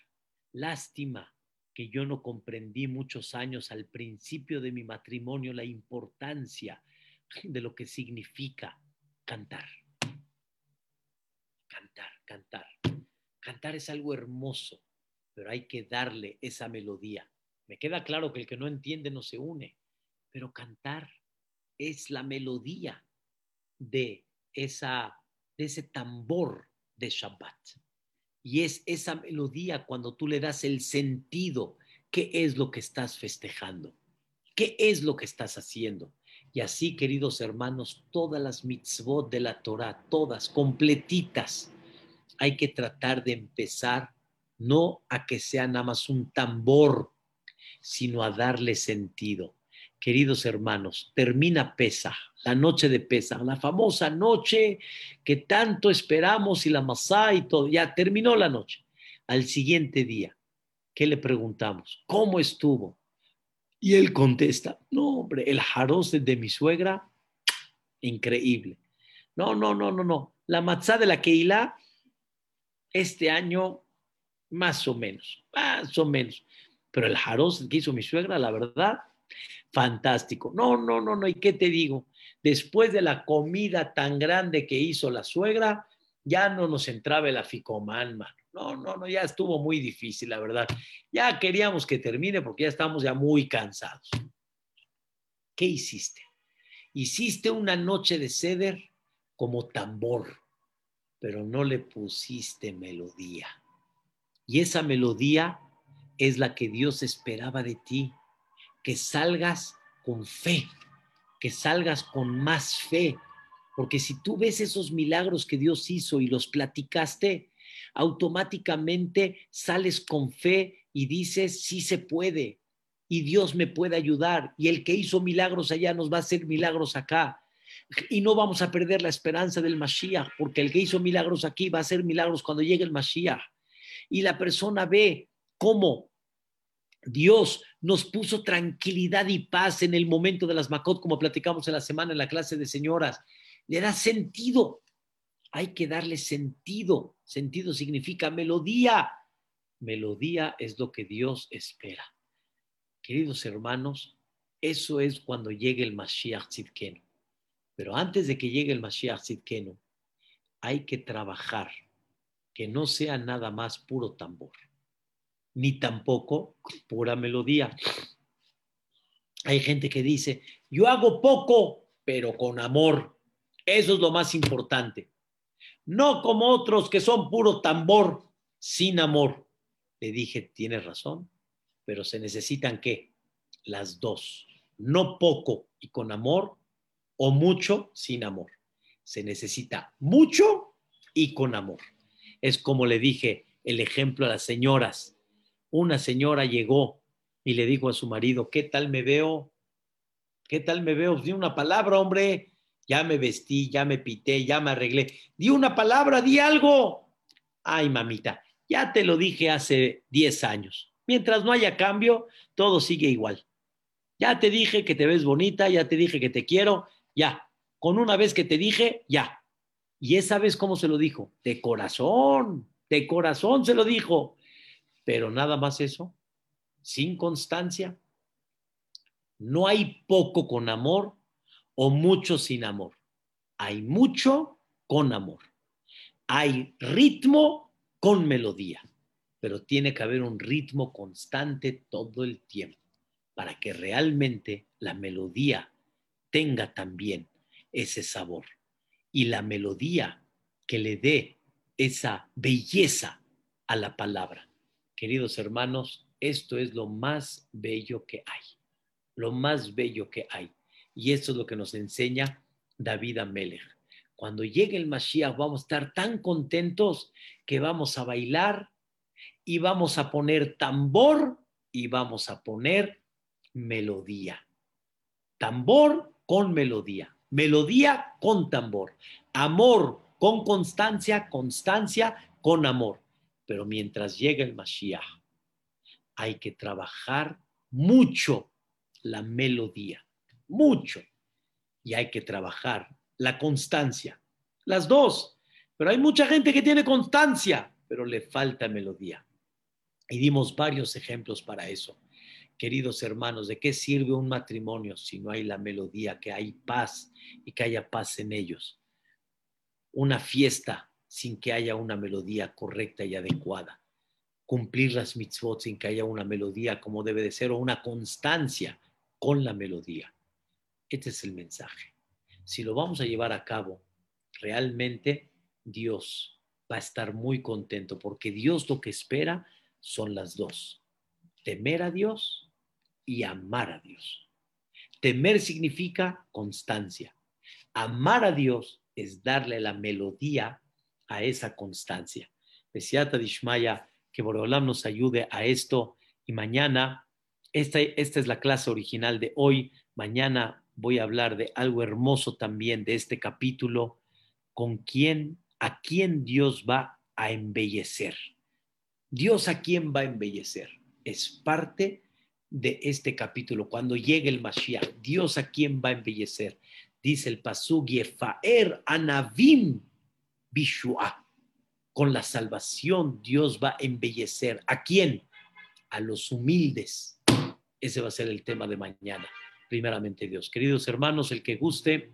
lástima que yo no comprendí muchos años al principio de mi matrimonio la importancia de lo que significa cantar. Cantar, cantar. Es algo hermoso, pero hay que darle esa melodía. Me queda claro que el que no entiende no se une, pero cantar es la melodía de, esa, de ese tambor de Shabbat. Y es esa melodía cuando tú le das el sentido, qué es lo que estás festejando, qué es lo que estás haciendo. Y así, queridos hermanos, todas las mitzvot de la Torah, todas completitas, hay que tratar de empezar no a que sea nada más un tambor, sino a darle sentido. Queridos hermanos, termina Pesa, la noche de Pesa, la famosa noche que tanto esperamos y la masá y todo, ya terminó la noche. Al siguiente día, ¿qué le preguntamos? ¿Cómo estuvo? Y él contesta, no, hombre, el jaroz de mi suegra, increíble. No, no, no, no, no. La matzá de la Keilah, este año, más o menos, más o menos. Pero el jaroz que hizo mi suegra, la verdad, fantástico. No, no, no, no. ¿Y qué te digo? Después de la comida tan grande que hizo la suegra, ya no nos entraba el aficomán, mano. No, no, no, ya estuvo muy difícil, la verdad. Ya queríamos que termine porque ya estamos ya muy cansados. ¿Qué hiciste? Hiciste una noche de ceder como tambor, pero no le pusiste melodía. Y esa melodía es la que Dios esperaba de ti, que salgas con fe, que salgas con más fe, porque si tú ves esos milagros que Dios hizo y los platicaste, automáticamente sales con fe y dices, sí se puede, y Dios me puede ayudar, y el que hizo milagros allá nos va a hacer milagros acá. Y no vamos a perder la esperanza del Mashiach, porque el que hizo milagros aquí va a hacer milagros cuando llegue el Mashiach. Y la persona ve cómo Dios nos puso tranquilidad y paz en el momento de las Makot, como platicamos en la semana en la clase de señoras. Le da sentido. Hay que darle sentido. Sentido significa melodía. Melodía es lo que Dios espera. Queridos hermanos, eso es cuando llegue el Mashiach Tzidkenu. Pero antes de que llegue el Mashiach Tzidkenu, hay que trabajar que no sea nada más puro tambor ni tampoco pura melodía. Hay gente que dice, yo hago poco, pero con amor. Eso es lo más importante. No como otros que son puro tambor, sin amor. Le dije, tienes razón, pero se necesitan qué? Las dos. No poco y con amor o mucho sin amor. Se necesita mucho y con amor. Es como le dije el ejemplo a las señoras una señora llegó y le dijo a su marido, ¿qué tal me veo? ¿Qué tal me veo? Di una palabra, hombre. Ya me vestí, ya me pité, ya me arreglé. Di una palabra, di algo. Ay, mamita, ya te lo dije hace 10 años. Mientras no haya cambio, todo sigue igual. Ya te dije que te ves bonita, ya te dije que te quiero, ya. Con una vez que te dije, ya. Y esa vez, ¿cómo se lo dijo? De corazón, de corazón se lo dijo. Pero nada más eso, sin constancia, no hay poco con amor o mucho sin amor. Hay mucho con amor. Hay ritmo con melodía, pero tiene que haber un ritmo constante todo el tiempo para que realmente la melodía tenga también ese sabor y la melodía que le dé esa belleza a la palabra. Queridos hermanos, esto es lo más bello que hay, lo más bello que hay. Y esto es lo que nos enseña David Amelech. Cuando llegue el Mashiach vamos a estar tan contentos que vamos a bailar y vamos a poner tambor y vamos a poner melodía. Tambor con melodía, melodía con tambor, amor con constancia, constancia con amor. Pero mientras llega el Mashiach, hay que trabajar mucho la melodía, mucho. Y hay que trabajar la constancia, las dos. Pero hay mucha gente que tiene constancia, pero le falta melodía. Y dimos varios ejemplos para eso. Queridos hermanos, ¿de qué sirve un matrimonio si no hay la melodía, que hay paz y que haya paz en ellos? Una fiesta sin que haya una melodía correcta y adecuada. Cumplir las mitzvot sin que haya una melodía como debe de ser o una constancia con la melodía. Este es el mensaje. Si lo vamos a llevar a cabo, realmente Dios va a estar muy contento porque Dios lo que espera son las dos. Temer a Dios y amar a Dios. Temer significa constancia. Amar a Dios es darle la melodía a esa constancia. Besiata Dishmaya, que Boreolam nos ayude a esto y mañana, esta, esta es la clase original de hoy, mañana voy a hablar de algo hermoso también de este capítulo, con quién, a quién Dios va a embellecer. Dios a quién va a embellecer. Es parte de este capítulo. Cuando llegue el Mashiach, Dios a quién va a embellecer. Dice el Pasuk, Yefaer Anavim Bishua. Con la salvación Dios va a embellecer. ¿A quién? A los humildes. Ese va a ser el tema de mañana, primeramente Dios. Queridos hermanos, el que guste,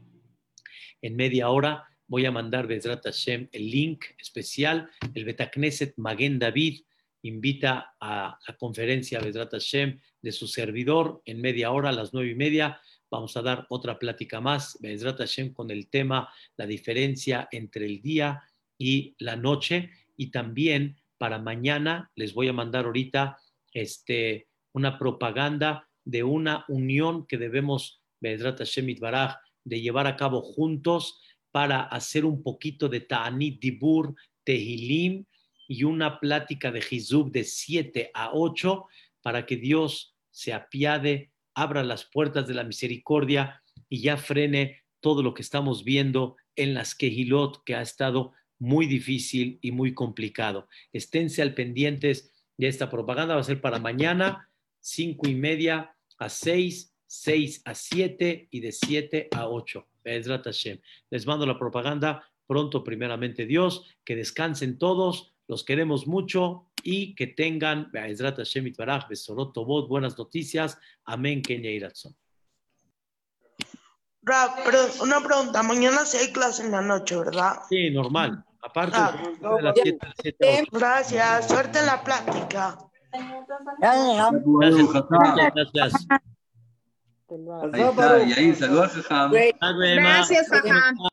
en media hora voy a mandar desde Hashem el link especial, el Betacneset Maguen David invita a la conferencia Vedrat Hashem de su servidor en media hora, a las nueve y media. Vamos a dar otra plática más, Vedrat Hashem, con el tema la diferencia entre el día y la noche. Y también para mañana les voy a mandar ahorita este, una propaganda de una unión que debemos, Vedrat Hashem Itbaraj, de llevar a cabo juntos para hacer un poquito de Ta'anit Dibur, Tehilim, y una plática de Jizub de 7 a 8 para que Dios se apiade, abra las puertas de la misericordia y ya frene todo lo que estamos viendo en las Kehilot, que ha estado muy difícil y muy complicado. Esténse al pendientes de esta propaganda, va a ser para mañana, cinco y media a 6, 6 a 7 y de 7 a 8. Les mando la propaganda pronto, primeramente Dios, que descansen todos los queremos mucho y que tengan, buenas noticias. Amén, Kenya Iratson. pero una pregunta, mañana sí hay clase en la noche, ¿verdad? Sí, normal. Aparte de las 7, Gracias, suerte en la plática. Gracias. Gracias. Ahí está, y ahí, saludos, Gracias,